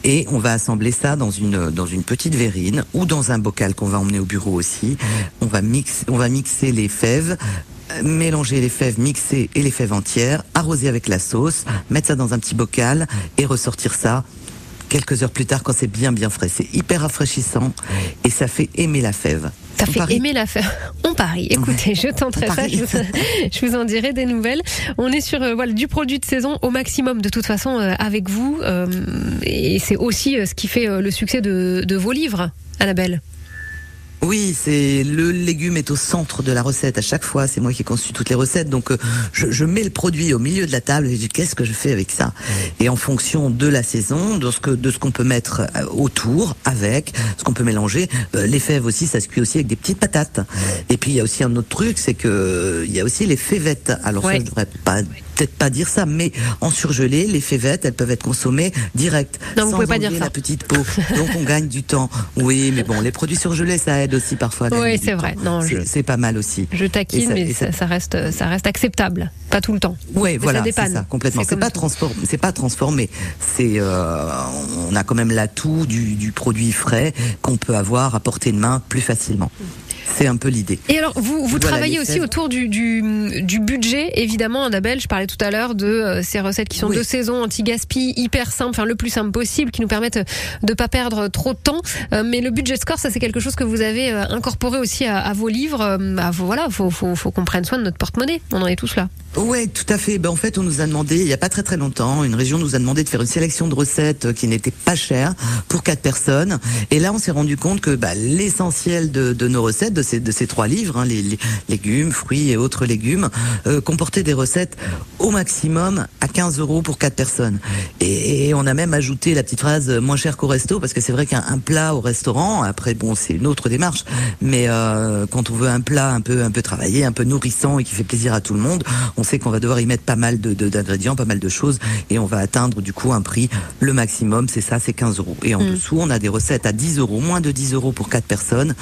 et on va assembler ça dans une dans une petite verrine ou dans un bocal qu'on va emmener au bureau aussi. On va mixer on va mixer les fèves mélanger les fèves mixées et les fèves entières, arroser avec la sauce, mettre ça dans un petit bocal et ressortir ça quelques heures plus tard quand c'est bien bien frais. C'est hyper rafraîchissant et ça fait aimer la fève. Ça On fait parie aimer la fève. On parie. Écoutez, je tenterai On ça. Je vous, je vous en dirai des nouvelles. On est sur euh, voilà du produit de saison au maximum de toute façon euh, avec vous. euh, et c'est aussi ce qui fait le succès de, de vos livres, Annabelle. Oui, c'est le légume est au centre de la recette à chaque fois. C'est moi qui ai conçu toutes les recettes, donc euh, je, je mets le produit au milieu de la table et je dis qu'est-ce que je fais avec ça. Et en fonction de la saison, de ce que de ce qu'on peut mettre euh, autour, avec ce qu'on peut mélanger, euh, les fèves aussi, ça se cuit aussi avec des petites patates. Et puis il y a aussi un autre truc, c'est que euh, il y a aussi les févettes. Alors ça, je devrais pas peut-être pas dire ça, mais en surgelé, les févettes, elles peuvent être consommées direct. Non, vous pouvez pas dire ça. la petite peau. Donc on gagne du temps. Oui, mais bon, les produits surgelés, ça aide aussi parfois. à gagner Oui, c'est vrai. Non, C'est- pas mal aussi. Je taquine, ça- mais ça, reste ça reste acceptable. Pas tout le temps. Oui, Mais voilà, ça c'est ça, complètement. C'est pas tout. transformé, c'est pas transformé. C'est, euh, on a quand même l'atout du, du produit frais qu'on peut avoir à portée de main plus facilement. C'est un peu l'idée. Et alors, vous, vous travaillez aussi autour du, du, du budget, évidemment, Annabelle. Je parlais tout à l'heure de euh, ces recettes qui sont Oui. de saison, anti-gaspi, hyper simples, enfin le plus simple possible, qui nous permettent de pas perdre trop de temps. Euh, mais le budget score, ça c'est quelque chose que vous avez euh, incorporé aussi à, à vos livres. Voilà, faut, faut, faut qu'on prenne soin de notre porte-monnaie. On en est tous là. Ouais, tout à fait. Ben, en fait, on nous a demandé, il y a pas très très longtemps, une région nous a demandé de faire une sélection de recettes euh, qui n'étaient pas chères pour quatre personnes. Et là, on s'est rendu compte que bah, l'essentiel de, nos recettes, de ces, trois livres, hein, les, légumes, fruits et autres légumes, euh, comportaient des recettes au maximum à 15 euros pour quatre personnes. Et, on a même ajouté la petite phrase euh, moins cher qu'au resto, parce que c'est vrai qu'un un plat au restaurant, après bon, c'est une autre démarche, mais euh, quand on veut un plat un peu un peu travaillé, un peu nourrissant et qui fait plaisir à tout le monde, on sait qu'on va devoir y mettre pas mal de de- d'ingrédients, pas mal de choses, et on va atteindre du coup un prix le maximum, c'est ça, c'est 15 euros. Et en Mm. dessous, on a des recettes à 10 euros, moins de 10 euros pour quatre personnes,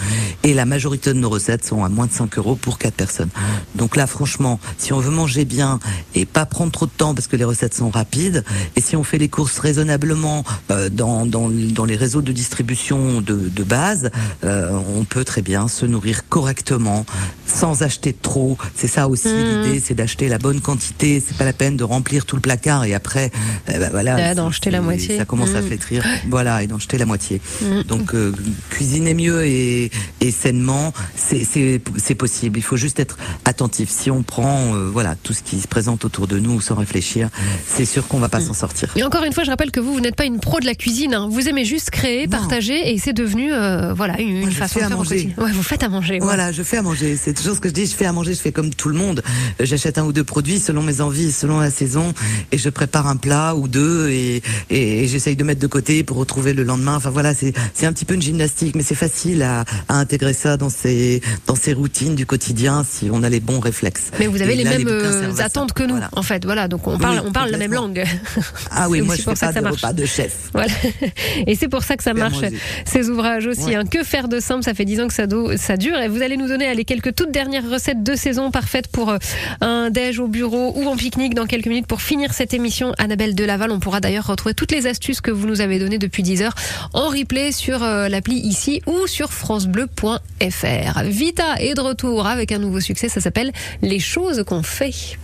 et la majorité de nos recettes sont à moins de 5 euros pour quatre personnes. Donc là, franchement, si on veut manger bien et pas prendre trop de temps parce que les recettes sont rapides, et si on fait les courses raisonnablement euh, dans, dans, dans les réseaux de distribution de, de base, euh, on peut très bien se nourrir correctement, sans acheter trop. C'est ça aussi Mhm. l'idée, c'est d'acheter la bonne quantité. C'est pas la peine de remplir tout le placard et après, eh ben voilà, Ah, d'en jeter la moitié. Ça commence à Mhm. flétrir. Voilà, et d'en jeter la moitié. Mhm. Donc euh, cuisiner mieux et, et sainement, c'est- possible. Il faut juste être attentif. Si on prend euh, voilà tout ce qui se présente autour de nous sans réfléchir, c'est sûr qu'on va pas s'en sortir. Et encore une fois, je rappelle que vous, vous n'êtes pas une pro de la cuisine. hein. Vous aimez juste créer, partager, et c'est devenu euh, voilà une, façon de faire manger. Ouais, vous faites à manger. ouais. Voilà, je fais à manger. C'est toujours ce que je dis. Je fais à manger. Je fais comme tout le monde. J'achète un ou deux produits selon mes envies, selon la saison, et je prépare un plat ou deux, et, et, et j'essaye de mettre de côté pour retrouver le lendemain. Enfin voilà, c'est un petit peu une gymnastique, mais c'est facile à, à intégrer ça dans ses dans ses routines du quotidien si on a les bons réflexes. Mais vous avez Et les là, mêmes euh, attentes que nous, en fait. Voilà, donc on parle, Oui, on parle la même langue. Ah oui, moi je fais ça pas que ça de de chef. Voilà. Et c'est pour ça que ça marche, ces ouvrages aussi. Ouais. hein. Que faire de simple? Ça fait 10 ans que ça, do- ça dure. Et vous allez nous donner allez, quelques toutes dernières recettes de saison parfaites pour euh, un au bureau ou en pique-nique dans quelques minutes pour finir cette émission. Annabelle Delaval, on pourra d'ailleurs retrouver toutes les astuces que vous nous avez données depuis 10 heures en replay sur euh, l'appli ici ou sur francebleu.fr. Vita est de retour avec un nouveau succès. Ça s'appelle Les choses qu'on fait.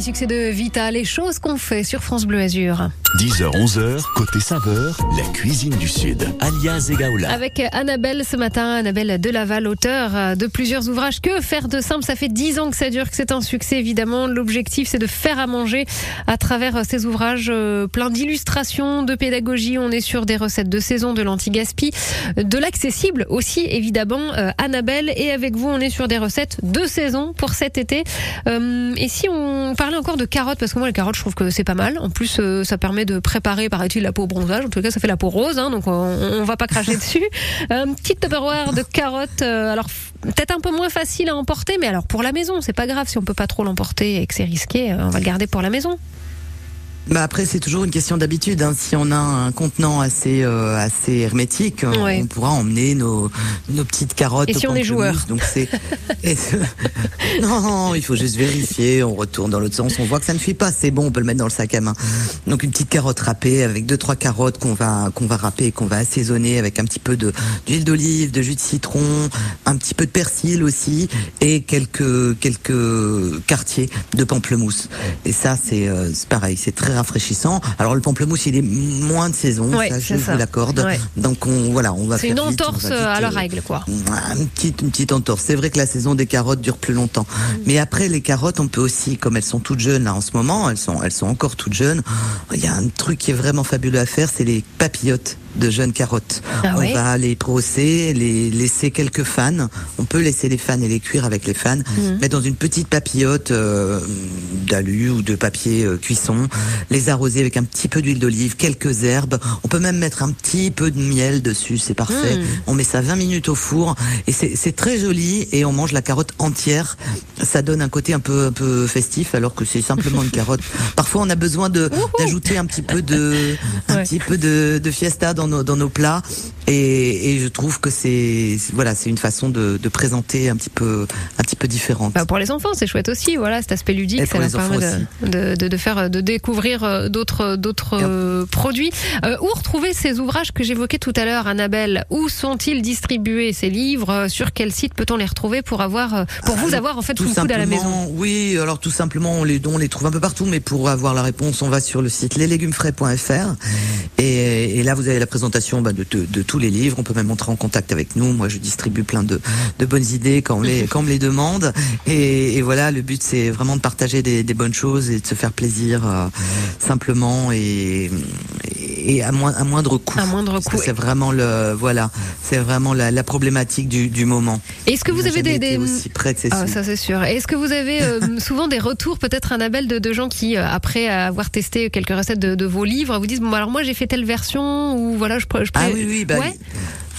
Dernier succès de Vita, les choses qu'on fait sur France Bleu Azur. 10h, 11h, côté saveur, la cuisine du Sud, alias Egaola. Avec Annabelle ce matin, Annabelle Delaval, auteur de plusieurs ouvrages. Que faire de simple? Ça fait 10 ans que ça dure, que c'est un succès évidemment. L'objectif c'est de faire à manger à travers ces ouvrages euh, plein d'illustrations, de pédagogie. On est sur des recettes de saison, de l'anti-gaspi, de l'accessible aussi évidemment. Euh, Annabelle, et avec vous on est sur des recettes de saison pour cet été. Euh, et si on parlait encore de carottes, parce que moi les carottes je trouve que c'est pas mal. En plus euh, ça permet de préparer, paraît-il, la peau au bronzage. En tout cas ça fait la peau rose, hein, donc on, on va pas cracher dessus. Un petit Tupperware de carottes. euh, alors peut-être un peu moins facile à emporter, mais alors pour la maison, c'est pas grave si on peut pas trop l'emporter et que c'est risqué, euh, on va le garder pour la maison. Bah après c'est toujours une question d'habitude. hein. Si on a un contenant assez euh, assez hermétique, on- Ouais. on pourra emmener nos nos petites carottes. Et si on est joueur Donc c'est non, il faut juste vérifier. On retourne dans l'autre sens. On voit que ça ne fuit pas. C'est bon, on peut le mettre dans le sac à main. Donc une petite carotte râpée avec deux trois carottes qu'on va qu'on va râper et qu'on va assaisonner avec un petit peu de d'huile d'olive, de jus de citron, un petit peu de persil aussi et quelques quelques quartiers de pamplemousse. Et ça c'est euh, c'est pareil, c'est très rafraîchissant. Alors le pamplemousse il est moins de saison, Ouais, ça je ça. vous l'accorde. Ouais. Donc on voilà, on va C'est faire une entorse vite, à la euh, règle, quoi. une petite, une petite entorse. C'est vrai que la saison des carottes dure plus longtemps. Mm. Mais après, les carottes, on peut aussi, comme elles sont toutes jeunes là en ce moment, elles sont, elles sont encore toutes jeunes. Il y a un truc qui est vraiment fabuleux à faire, c'est les papillotes de jeunes carottes. Ah on va les brosser, les laisser quelques fans. On peut laisser les fans et les cuire avec les fans, Mm. mettre dans une petite papillote euh, d'alu ou de papier euh, cuisson, les arroser avec un petit peu d'huile d'olive, quelques herbes. On peut même mettre un petit peu de miel dessus, c'est parfait. Mm. On met ça 20 minutes au four et c'est très joli et on mange la carotte entière. Ça donne un côté un peu un peu festif alors que c'est simplement une carotte. Parfois on a besoin d'ajouter un petit peu de un Ouais. petit peu de, de fiesta dans nos dans nos plats et, et je trouve que c'est voilà c'est une façon de, de présenter un petit peu un petit peu différente. Bah, pour les enfants, c'est chouette aussi. Voilà, cet aspect ludique, ça leur permet de, de, faire, de découvrir euh, d'autres, d'autres euh, produits. Euh, où retrouver ces ouvrages que j'évoquais tout à l'heure, Annabelle? Où sont-ils distribués ces livres? Sur quel site peut-on les retrouver pour avoir, pour vous Alors, avoir en fait tout le coude à la maison? simplement, Oui, alors tout simplement, on les, on les trouve un peu partout, mais pour avoir la réponse, on va sur le site leslegumesfrais.fr et, et là, vous avez la présentation bah, de, de- de tous les livres. On peut même entrer en contact avec nous. Moi, je distribue plein de, de bonnes idées quand on, les, quand on me les demande. Et, et voilà, le but, c'est vraiment de partager des, des bonnes choses et de se faire plaisir euh, simplement et, et à, moins, à moindre coût. À moindre coût. C'est vraiment le, voilà, c'est vraiment la, la problématique du, du moment. Est-ce que vous avez des, des... aussi près de ces Ah, ça c'est sûr. Est-ce que vous avez euh, souvent des retours, peut-être Annabelle, de, de gens qui, euh, après avoir testé quelques recettes de, de vos livres, vous disent bon alors moi j'ai fait telle version ou voilà je, pr- je Ah oui, oui, bah, ouais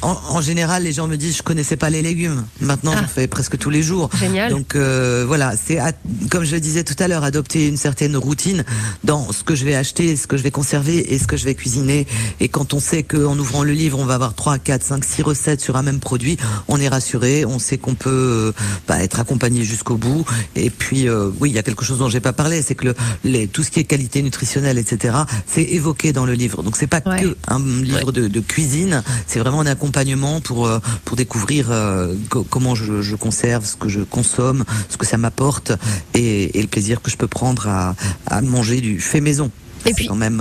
en, en général, les gens me disent je connaissais pas les légumes. Maintenant, j'en fais presque tous les jours. Ah. Génial. Donc euh, voilà, c'est à- comme je le disais tout à l'heure, adopter une certaine routine dans ce que je vais acheter, ce que je vais conserver et ce que je vais cuisiner. Et quand on sait qu'en ouvrant le livre, on va avoir 3, 4, 5, 6 recettes sur un même produit, on est rassuré, on sait qu'on peut euh, bah, être accompagné jusqu'au bout. Et puis euh, oui, il y a quelque chose dont j'ai pas parlé, c'est que le, les, tout ce qui est qualité nutritionnelle, etc., c'est évoqué dans le livre. Donc c'est pas Ouais. que un livre de, de cuisine, c'est vraiment un accompagnement pour euh, pour découvrir euh, co- comment je, je conserve, ce que je consomme, ce que ça m'apporte et, et le plaisir que je peux prendre à, à manger du fait maison. Et puis- quand même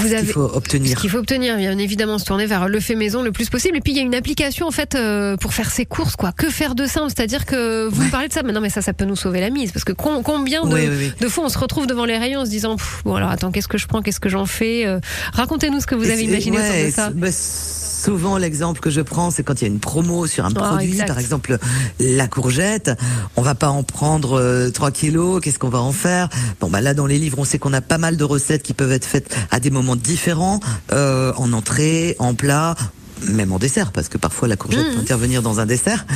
Vous ce qu'il faut Ce obtenir. qu'il faut obtenir, bien évidemment, se tourner vers le fait maison le plus possible. Et puis il y a une application en fait euh, pour faire ses courses, quoi. Que faire de simple? C'est-à-dire que vous me parlez de ça, mais non, mais ça, ça peut nous sauver la mise, parce que com- combien de, Oui, oui, oui. de fois on se retrouve devant les rayons en se disant bon alors attends, qu'est-ce que je prends, qu'est-ce que j'en fais? Euh, Racontez-nous ce que vous Et avez imaginé autour de ça. bah, souvent, l'exemple que je prends, c'est quand il y a une promo sur un Oh, produit, exact. par exemple la courgette. On va pas en prendre euh, 3 kilos. Qu'est-ce qu'on va en faire? Bon, bah là, dans les livres, on sait qu'on a pas mal de recettes qui peuvent être faites à des moments différents, euh, en entrée, en plat. Même en dessert, parce que parfois la courgette Mmh. peut intervenir dans un dessert.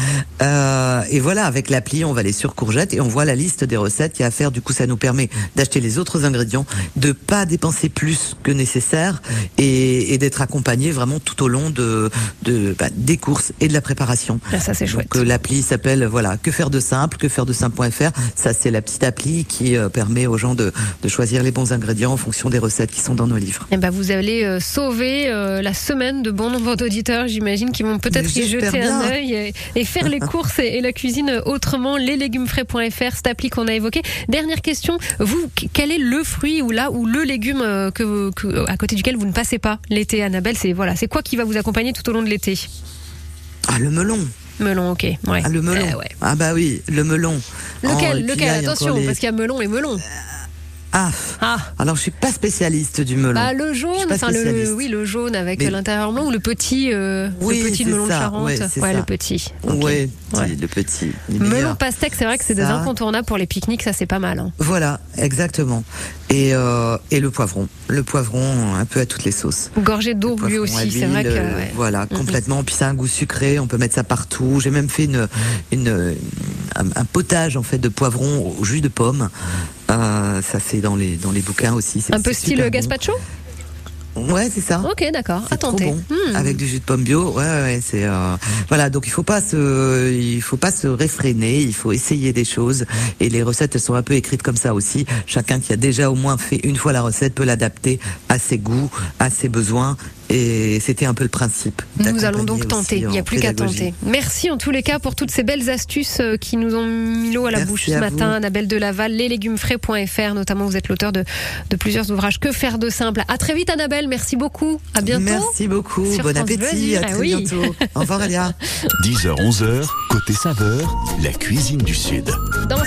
Euh, et voilà, avec l'appli, on va aller sur courgette et on voit la liste des recettes qu'il y a à faire. Du coup, ça nous permet d'acheter les autres ingrédients, de pas dépenser plus que nécessaire et, et d'être accompagné vraiment tout au long de, de bah, des courses et de la préparation. Ah, ça c'est chouette. Donc euh, l'appli s'appelle voilà que faire de simple, que faire de simple.fr. Ça c'est la petite appli qui euh, permet aux gens de, de choisir les bons ingrédients en fonction des recettes qui sont dans nos livres. Eh ben, vous allez euh, sauver la semaine de bon nombre d'auditeurs auditeurs, j'imagine, qui vont peut-être y jeter un œil et, et faire les courses et, et la cuisine autrement. Leslégumesfrais.fr, cette appli qu'on a évoquée. Dernière question, vous, quel est le fruit ou là ou le légume euh, que, que- à côté duquel vous ne passez pas l'été, Annabelle? C'est voilà, c'est quoi qui va vous accompagner tout au long de l'été? Ah, le melon. Melon, ok. Ouais. Ah, le melon. Eh ouais. Ah, bah oui, le melon. Oh, Lequel, puis lequel Attention, les- parce qu'il y a melon et melon. Ah. Ah. Alors, je suis pas spécialiste du melon. Bah, le jaune, enfin le, oui, le jaune avec Mais- l'intérieur blanc ou le petit, euh, Oui, le petit melon de Charente. ouais, le petit. Ouais, Ouais. le petit. Melon pastèque, c'est vrai que c'est des incontournables pour les pique-niques, ça c'est pas mal. hein. Voilà, exactement. Et, euh, et le poivron. Le poivron, un peu à toutes les sauces. Gorgé d'eau lui aussi, c'est vrai que. euh, ouais. Voilà, Mhm. complètement. Puis ça a un goût sucré, on peut mettre ça partout. J'ai même fait une, une, un, un potage en fait de poivron au jus de pomme. Euh, ça c'est dans les dans les bouquins aussi. Un peu style bon. Ouais, c'est ça. Ok, d'accord, à trop bon. Hmm. Avec du jus de pomme bio, ouais, ouais, ouais, c'est euh, voilà. Donc il faut pas se, il faut pas se réfréner. Il faut essayer des choses. Et les recettes elles sont un peu écrites comme ça aussi. Chacun qui a déjà au moins fait une fois la recette peut l'adapter à ses goûts, à ses besoins. Et c'était un peu le principe. Nous allons donc tenter, il n'y a plus qu'à tenter. Merci en tous les cas pour toutes ces belles astuces euh, qui nous ont mis l'eau à la Merci bouche ce matin. vous. Annabelle Delaval, leslégumesfrais.fr, notamment vous êtes l'auteur de, de plusieurs ouvrages. Que faire de simple? À très vite Annabelle, merci beaucoup. À bientôt. Merci beaucoup. Sur Bon France appétit. À Ah très oui. bientôt. Au revoir, Elia. 10h-11h, côté saveur, la cuisine du Sud. Dans